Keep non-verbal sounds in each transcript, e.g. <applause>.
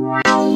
Wow.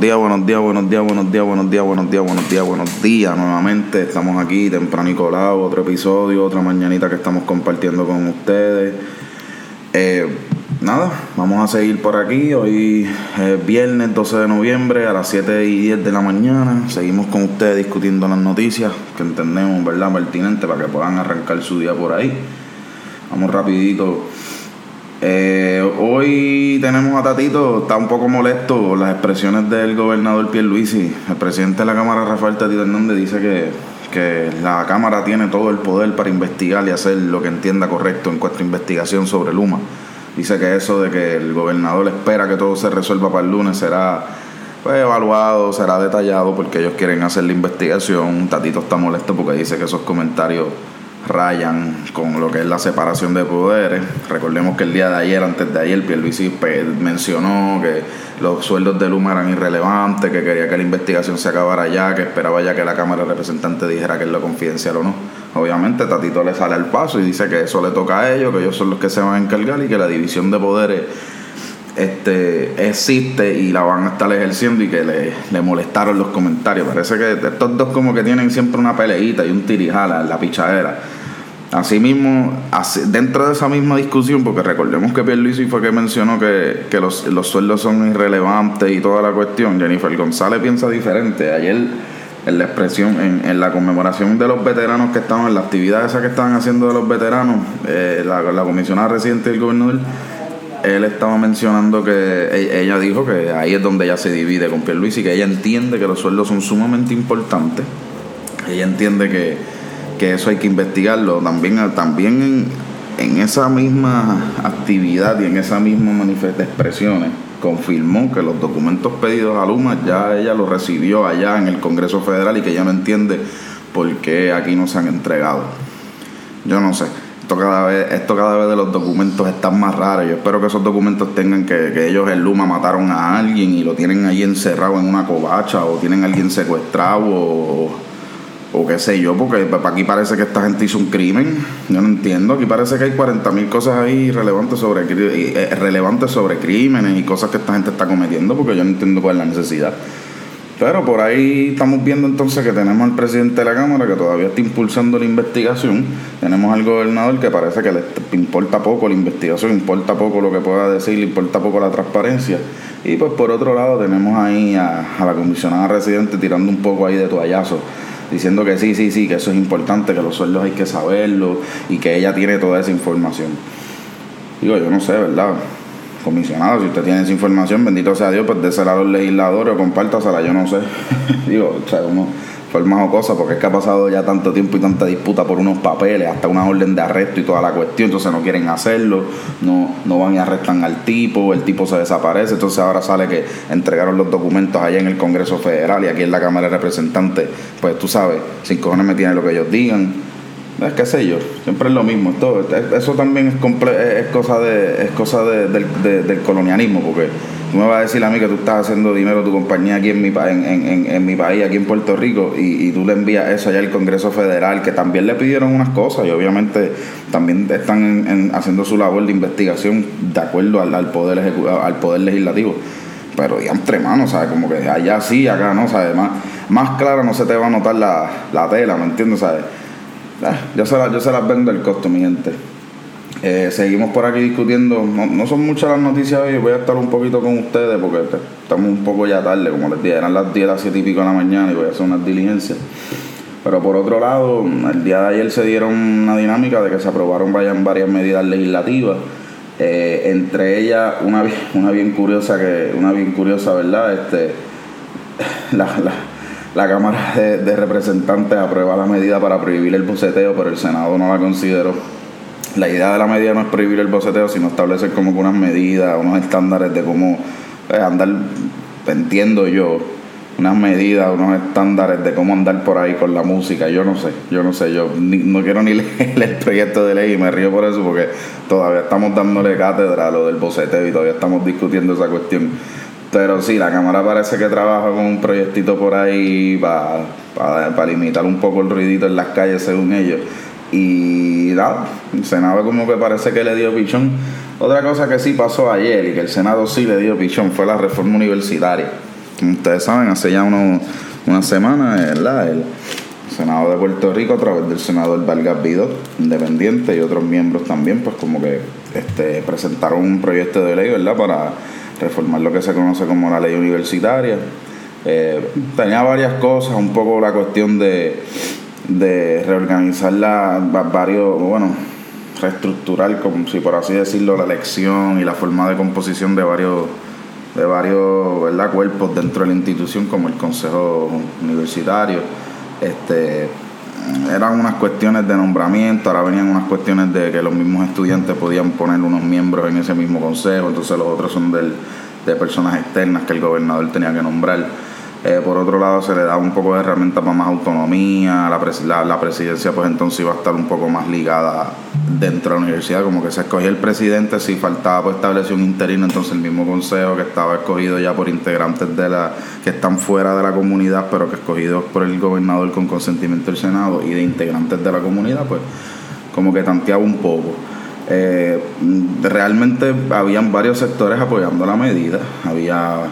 Buenos días, buenos días, buenos días, buenos días, buenos días, buenos días, buenos días, buenos días. Nuevamente estamos aquí, temprano y colado, otro episodio, otra mañanita que estamos compartiendo con ustedes. Eh, nada, vamos a seguir por aquí. Hoy es viernes 12 de noviembre a las 7 y 10 de la mañana. Seguimos con ustedes discutiendo las noticias que entendemos, ¿verdad? Pertinente para que puedan arrancar su día por ahí. Vamos rapidito eh, hoy tenemos a Tatito, está un poco molesto las expresiones del gobernador Pierluisi. El presidente de la Cámara, Rafael Tatito Hernández, dice que, que la Cámara tiene todo el poder para investigar y hacer lo que entienda correcto en cuanto a investigación sobre Luma. Dice que eso de que el gobernador espera que todo se resuelva para el lunes será pues, evaluado, será detallado porque ellos quieren hacer la investigación. Tatito está molesto porque dice que esos comentarios rayan con lo que es la separación de poderes. Recordemos que el día de ayer, antes de ayer, Pierluisi pues, mencionó que los sueldos de Luma eran irrelevantes, que quería que la investigación se acabara ya, que esperaba ya que la Cámara de Representantes dijera que es lo confidencial o no. Obviamente Tatito le sale al paso y dice que eso le toca a ellos, que ellos son los que se van a encargar y que la división de poderes este, existe y la van a estar ejerciendo y que le, le, molestaron los comentarios. Parece que estos dos como que tienen siempre una peleita y un tirijala en la pichadera. Asimismo, dentro de esa misma discusión, porque recordemos que Pierluisi fue que mencionó que, los, los, sueldos son irrelevantes y toda la cuestión, Jennifer González piensa diferente. Ayer, en la expresión, en, en la conmemoración de los veteranos que estaban, en la actividad esa que estaban haciendo de los veteranos, eh, la, la comisionada residente del gobernador él estaba mencionando que e-, ella dijo que ahí es donde ella se divide con Pierluisi, que ella entiende que los sueldos son sumamente importantes. Ella entiende que, que eso hay que investigarlo. También, también en, esa misma actividad y en esa misma manifesta expresiones confirmó que los documentos pedidos a Luma ya ella los recibió allá en el Congreso Federal y que ella no entiende por qué aquí no se han entregado. Yo no sé esto cada vez, esto cada vez de los documentos están más raros. Yo espero que esos documentos tengan que, que ellos en Luma mataron a alguien y lo tienen ahí encerrado en una covacha o tienen a alguien secuestrado o, o qué sé yo, porque aquí parece que esta gente hizo un crimen. Yo no entiendo. Aquí parece que hay 40.000 cosas ahí relevantes sobre, eh, relevantes sobre crímenes y cosas que esta gente está cometiendo, porque yo no entiendo cuál es la necesidad. Pero por ahí estamos viendo entonces que tenemos al presidente de la Cámara que todavía está impulsando la investigación. Tenemos al gobernador que parece que le importa poco la investigación, importa poco lo que pueda decir, le importa poco la transparencia. Y pues por otro lado tenemos ahí a, la comisionada residente tirando un poco ahí de toallazo diciendo que sí, sí, sí, que eso es importante, que los sueldos hay que saberlo y que ella tiene toda esa información. Digo, yo no sé, ¿verdad? Comisionado, si usted tiene esa información, bendito sea Dios, pues désela a los legisladores o compártasela, yo no sé. <laughs> Digo, o sea, uno formas o cosas, porque es que ha pasado ya tanto tiempo y tanta disputa por unos papeles, hasta una orden de arresto y toda la cuestión, entonces no quieren hacerlo, no, no van y arrestan al tipo, el tipo se desaparece, entonces ahora sale que entregaron los documentos allá en el Congreso Federal y aquí en la Cámara de Representantes, pues tú sabes, sin cojones me tienen lo que ellos digan es que sé yo, siempre es lo mismo. Todo, eso también es, es cosa, de, es cosa del colonialismo, porque tú me vas a decir a mí que tú estás haciendo dinero tu compañía aquí en mi, en, en, en mi país, aquí en Puerto Rico, y, tú le envías eso allá al Congreso Federal, que también le pidieron unas cosas y obviamente también están haciendo su labor de investigación de acuerdo al, poder, al poder legislativo. Pero entre manos, ¿sabes? Como que allá sí, acá no, ¿sabes? Más, más clara no se te va a notar la, la tela, ¿me entiendes? ¿sabes? Ah, yo, se las, yo se las vendo el costo, mi gente. Eh, seguimos por aquí discutiendo. No, son muchas las noticias hoy. Voy a estar un poquito con ustedes porque estamos un poco ya tarde. Como les dije, eran las 10, las 7 y pico de la mañana y voy a hacer unas diligencias. Pero por otro lado, el día de ayer se dieron una dinámica de que se aprobaron varias medidas legislativas. Eh, entre ellas, una, una bien curiosa, que una bien curiosa, ¿verdad? Este, <laughs> la, la la Cámara de, Representantes aprueba la medida para prohibir el boceteo, pero el Senado no la consideró. La idea de la medida no es prohibir el boceteo, sino establecer como unas medidas, unos estándares de cómo pues, andar, entiendo yo, unas medidas, unos estándares de cómo andar por ahí con la música. Yo no sé, yo no sé, yo no quiero ni <laughs> leer el proyecto de ley y me río por eso porque todavía estamos dándole cátedra a lo del boceteo y todavía estamos discutiendo esa cuestión. Pero sí, la Cámara parece que trabaja con un proyectito por ahí para limitar un poco el ruidito en las calles según ellos. Y nada, el Senado como que parece que le dio pichón. Otra cosa que sí pasó ayer y que el Senado sí le dio pichón fue la reforma universitaria como ustedes saben, hace ya unos, una semana, ¿verdad? El Senado de Puerto Rico, a través del senador Vargas Vido, independiente, y otros miembros también, pues como que este, presentaron un proyecto de ley, ¿verdad?, para reformar lo que se conoce como la ley universitaria. Eh, tenía varias cosas, un poco la cuestión de, de reorganizar la, varios, bueno, reestructurar, como si por así decirlo, la elección y la forma de composición de varios de varios ¿verdad? cuerpos dentro de la institución como el Consejo Universitario. Este, eran unas cuestiones de nombramiento, ahora venían unas cuestiones de que los mismos estudiantes podían poner unos miembros en ese mismo consejo, entonces los otros son de personas externas que el gobernador tenía que nombrar. Eh, por otro lado, se le da un poco de herramienta para más autonomía. La, la, presidencia, pues entonces iba a estar un poco más ligada dentro de la universidad. Como que se escogía el presidente, si faltaba pues establecer un interino, entonces el mismo consejo que estaba escogido ya por integrantes de la que están fuera de la comunidad, pero que escogidos por el gobernador con consentimiento del Senado y de integrantes de la comunidad, pues como que tanteaba un poco. Eh, realmente habían varios sectores apoyando la medida. Había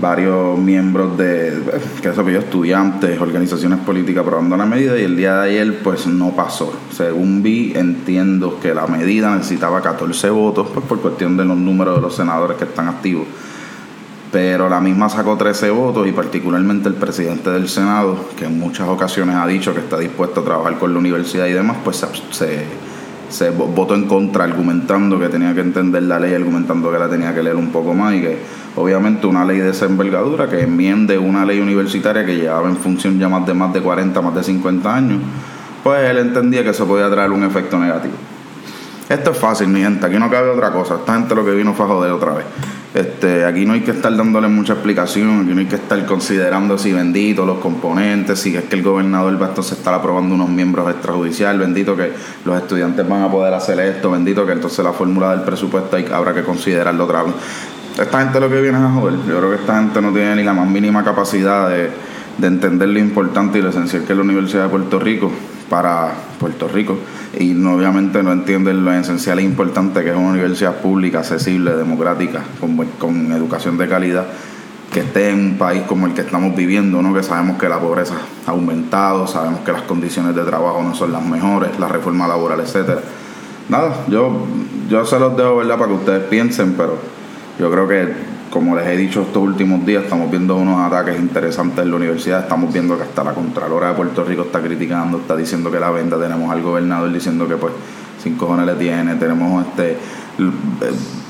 varios miembros de, que eso yo, estudiantes, organizaciones políticas aprobando la medida y el día de ayer pues no pasó. Según vi, entiendo que la medida necesitaba 14 votos pues por cuestión de los números de los senadores que están activos. Pero la misma sacó 13 votos y particularmente el presidente del Senado, que en muchas ocasiones ha dicho que está dispuesto a trabajar con la universidad y demás, pues se, se votó en contra argumentando que tenía que entender la ley, argumentando que la tenía que leer un poco más y que obviamente una ley de esa envergadura que enmiende una ley universitaria que llevaba en función ya más de más de 40, más de 50 años, pues él entendía que eso podía traer un efecto negativo. Esto es fácil, mi gente, aquí no cabe otra cosa, esta gente lo que vino fue a joder otra vez. Este, aquí no hay que estar dándole mucha explicación, aquí no hay que estar considerando si bendito los componentes, si es que el gobernador va entonces estar aprobando unos miembros extrajudiciales, bendito que los estudiantes van a poder hacer esto, bendito que entonces la fórmula del presupuesto hay, habrá que considerarlo otra vez. Esta gente lo que viene es a joder. Yo creo que esta gente no tiene ni la más mínima capacidad de entender lo importante y lo esencial que es la Universidad de Puerto Rico para Puerto Rico y obviamente no entienden lo esencial e importante que es una universidad pública, accesible, democrática, con, con educación de calidad, que esté en un país como el que estamos viviendo, ¿no? que sabemos que la pobreza ha aumentado, sabemos que las condiciones de trabajo no son las mejores, la reforma laboral, etcétera. Nada, yo, yo se los dejo ¿verdad? para que ustedes piensen, pero yo creo que como les he dicho estos últimos días, estamos viendo unos ataques interesantes en la universidad. Estamos viendo que hasta la Contralora de Puerto Rico está criticando, está diciendo que la venda. Tenemos al gobernador diciendo que, pues, sin cojones le tiene. Tenemos este eh,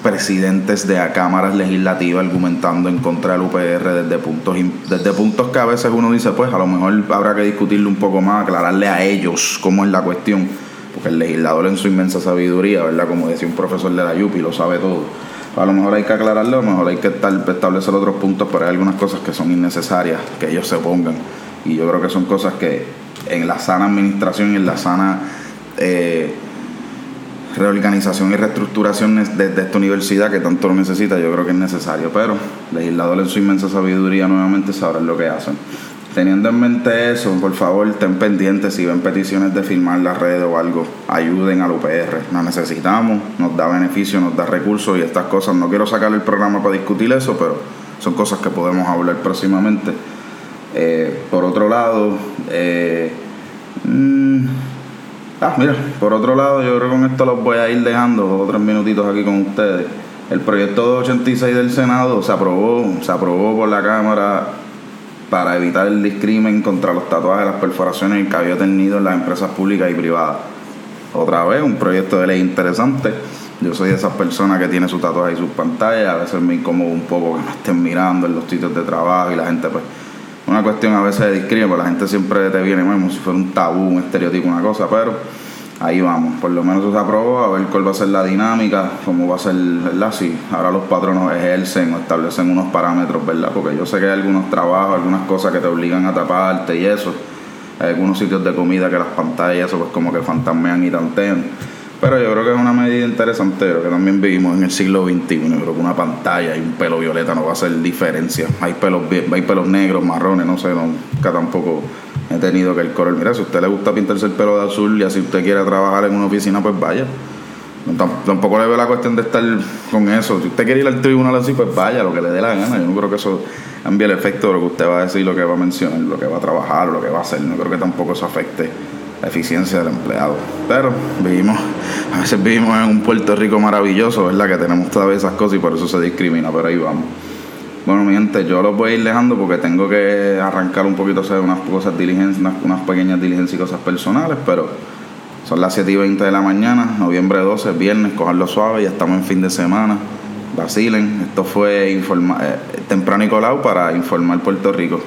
presidentes de cámaras legislativas argumentando en contra del UPR desde puntos, desde puntos que a veces uno dice, pues, a lo mejor habrá que discutirlo un poco más, aclararle a ellos cómo es la cuestión. Porque el legislador en su inmensa sabiduría, ¿verdad? Como decía un profesor de la YUPI, lo sabe todo a lo mejor hay que aclararlo, a lo mejor hay que establecer otros puntos, pero hay algunas cosas que son innecesarias que ellos se pongan. Y yo creo que son cosas que en la sana administración y en la sana eh, reorganización y reestructuración de, de, esta universidad que tanto lo necesita, yo creo que es necesario. Pero legisladores en su inmensa sabiduría nuevamente sabrán lo que hacen. Teniendo en mente eso, por favor, estén pendientes si ven peticiones de firmar la red o algo, ayuden al UPR. Nos necesitamos, nos da beneficio, nos da recursos y estas cosas. No quiero sacar el programa para discutir eso, pero son cosas que podemos hablar próximamente. Eh, por otro lado, eh, mm, ah, mira, por otro lado, yo creo que con esto los voy a ir dejando dos o tres minutitos aquí con ustedes. El proyecto 86 del Senado se aprobó, se aprobó por la Cámara para evitar el discrimen contra los tatuajes, las perforaciones y el cabello tenido en las empresas públicas y privadas. Otra vez, un proyecto de ley interesante. Yo soy de esas personas que tiene sus tatuajes y sus pantallas. A veces me incomodo un poco que me estén mirando en los sitios de trabajo y la gente, pues, una cuestión a veces de discrimen, porque la gente siempre te viene como si fuera un tabú, un estereotipo, una cosa, pero ahí vamos. Por lo menos se aprobó, a ver cuál va a ser la dinámica, cómo va a ser, ¿verdad? Si ahora los patronos ejercen o establecen unos parámetros, ¿verdad? Porque yo sé que hay algunos trabajos, algunas cosas que te obligan a taparte y eso. Hay algunos sitios de comida que las pantallas, eso pues como que fantasmean y tantean. Pero yo creo que es una medida interesante, que también vivimos en el siglo XXI. Yo creo que una pantalla y un pelo violeta no va a hacer diferencia. Hay pelos, hay pelos negros, marrones, no sé, nunca tampoco he tenido que el color. Mira, si usted le gusta pintarse el pelo de azul y así usted quiere trabajar en una oficina, pues vaya. Tampoco le veo la cuestión de estar con eso. Si usted quiere ir al tribunal así, pues vaya, lo que le dé la gana. Yo no creo que eso cambie el efecto de lo que usted va a decir, lo que va a mencionar, lo que va a trabajar, lo que va a hacer. No creo que tampoco eso afecte la eficiencia del empleado. Pero vivimos, <laughs> a veces vivimos en un Puerto Rico maravilloso, ¿verdad? Que tenemos todas esas cosas y por eso se discrimina, pero ahí vamos. Bueno, mi gente, yo los voy a ir dejando porque tengo que arrancar un poquito, hacer unas cosas diligencias, unas, pequeñas diligencias y cosas personales, pero son las 7 y 20 de la mañana, noviembre 12, viernes, cogerlo suave, ya estamos en fin de semana. Vacilen, esto fue informa eh, temprano y colado para informar Puerto Rico.